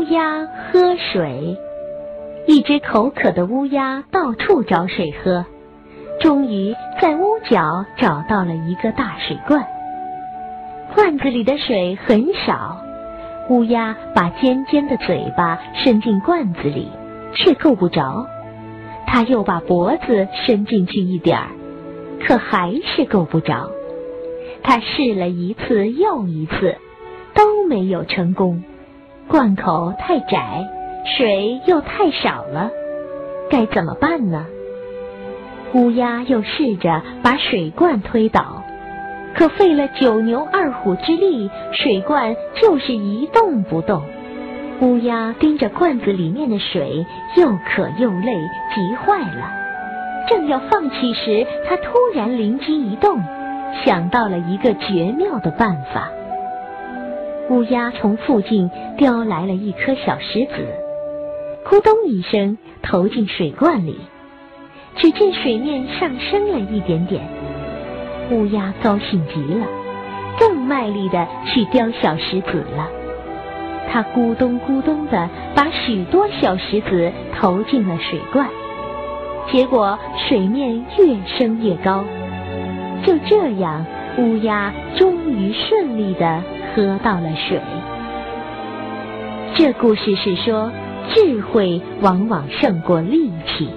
乌鸦喝水。一只口渴的乌鸦到处找水喝，终于在屋角找到了一个大水罐。罐子里的水很少，乌鸦把尖尖的嘴巴伸进罐子里，却够不着。它又把脖子伸进去一点儿，可还是够不着。它试了一次又一次，都没有成功。罐口太窄，水又太少了，该怎么办呢？乌鸦又试着把水罐推倒，可费了九牛二虎之力，水罐就是一动不动。乌鸦盯着罐子里面的水，又渴又累，急坏了。正要放弃时，它突然灵机一动。想到了一个绝妙的办法。乌鸦从附近叼来了一颗小石子，咕咚一声投进水罐里。只见水面上升了一点点，乌鸦高兴极了，更卖力的去叼小石子了。它咕咚咕咚的把许多小石子投进了水罐，结果水面越升越高。就这样，乌鸦终于顺利的喝到了水。这故事是说，智慧往往胜过力气。